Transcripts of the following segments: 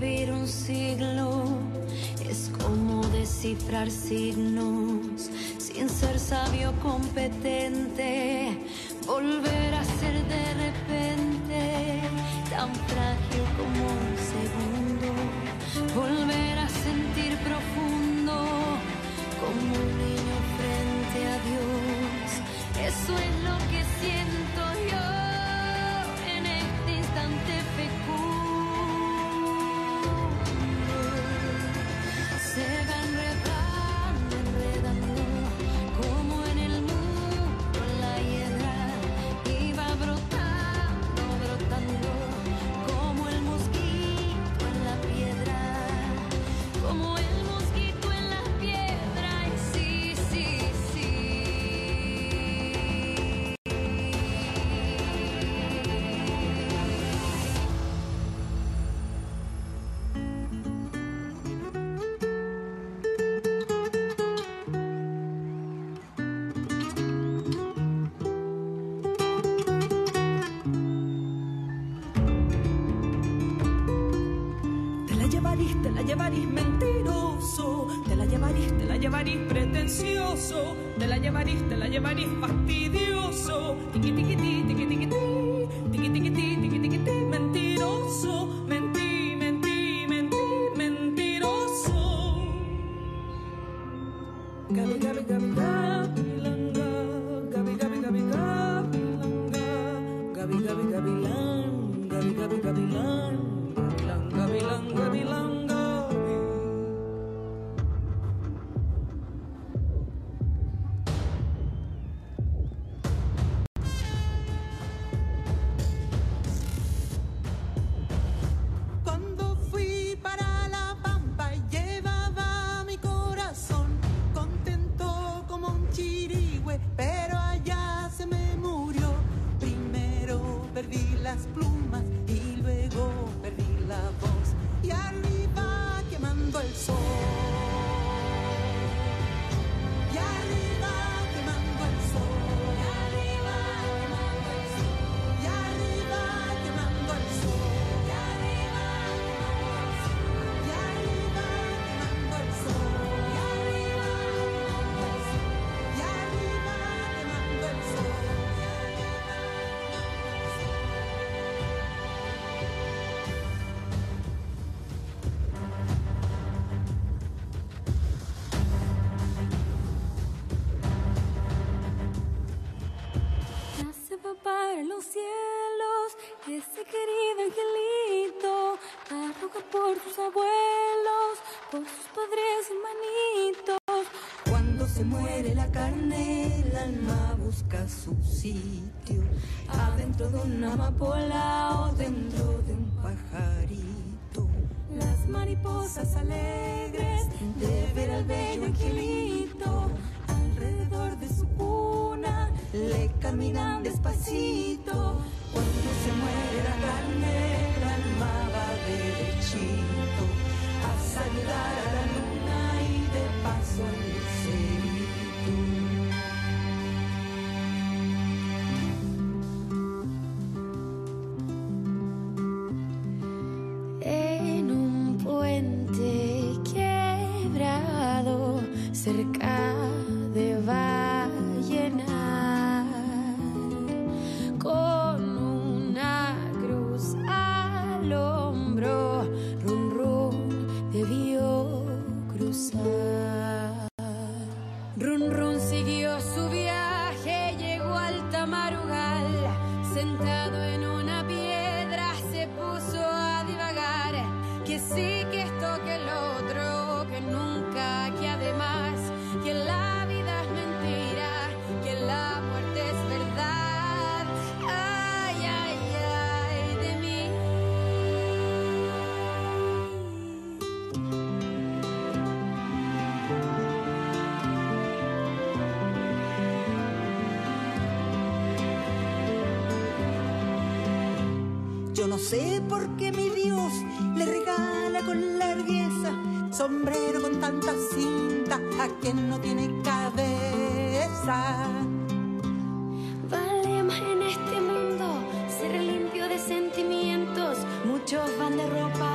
Vivir un siglo, es como descifrar signos sin ser sabio competente. Volver a ser de repente tan frágil como un segundo. Volver a sentir profundo como un niño frente a Dios. Llevarís, te la llevarís pretencioso, te la llevarís, te la llevarís fastidioso, tiqui tiqui ti, tiqui tiqui ti, tiqui tiqui ti, tiqui tiqui ti, mentiroso, mentí, mentí, mentí, mentiroso. Gabi, gabi, gabi, gabilanga, los cielos, ese querido angelito, arroga por sus abuelos, por sus padres y hermanitos. Cuando se muere la carne, el alma busca su sitio. Adentro de una amapola o dentro de un pajarito. Las mariposas alegres de ver al bello angelito. Alrededor de su cuna le caminan despacito. Cuando se muere la carne, el alma va derechito a saludar sé por qué mi Dios le regala con largueza sombrero con tanta cinta a quien no tiene cabeza. Vale más en este mundo ser limpio de sentimientos. Muchos van de ropa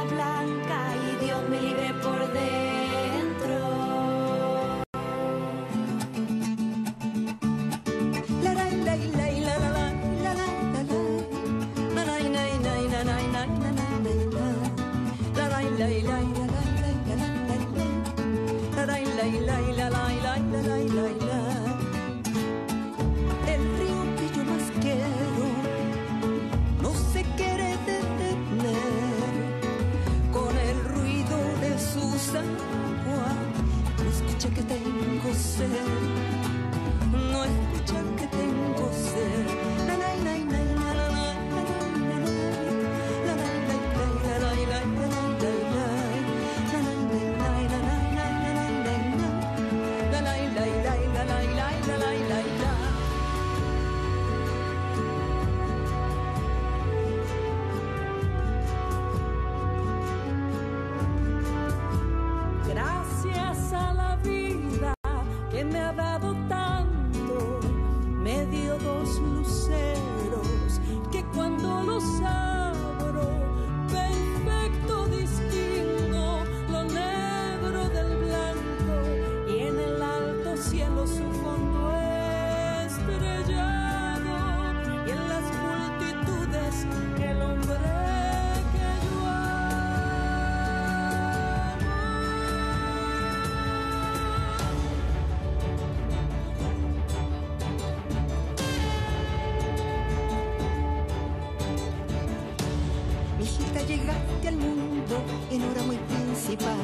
Llegaste al mundo en hora muy principal.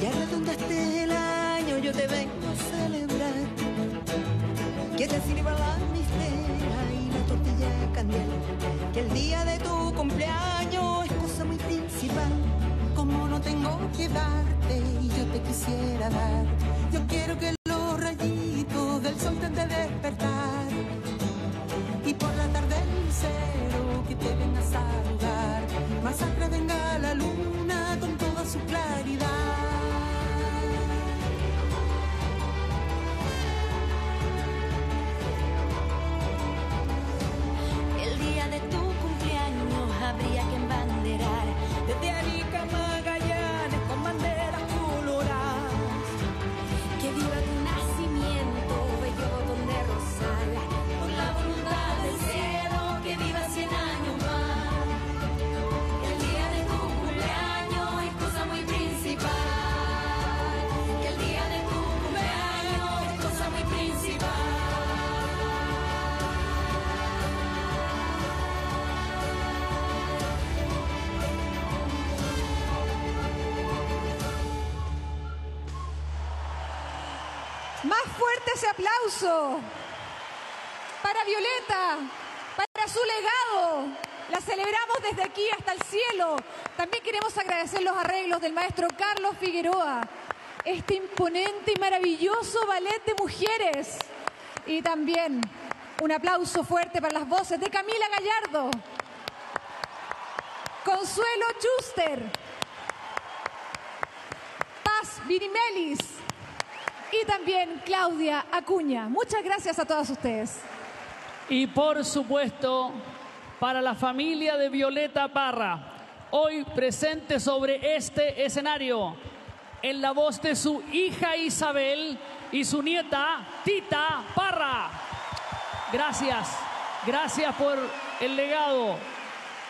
Ya redondaste el año, yo te vengo a celebrar. Que te sirva la mistera y la tortilla candela. Que el día de tu cumpleaños es cosa muy principal. Como no tengo que darte y yo te quisiera dar. Yo quiero que Más fuerte ese aplauso para Violeta, para su legado. La celebramos desde aquí hasta el cielo. También queremos agradecer los arreglos del maestro Carlos Figueroa, este imponente y maravilloso ballet de mujeres. Y también un aplauso fuerte para las voces de Camila Gallardo, Consuelo Schuster, Paz Vinimelis y también Claudia Acuña. Muchas gracias a todas ustedes. Y por supuesto, para la familia de Violeta Parra, hoy presente sobre este escenario, en la voz de su hija Isabel y su nieta Tita Parra. Gracias, gracias por el legado.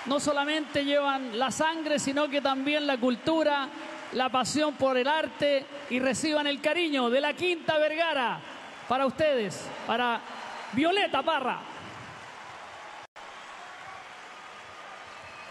No solamente llevan la sangre, sino que también la cultura, la pasión por el arte y reciban el cariño de la Quinta Vergara para ustedes, para Violeta Parra.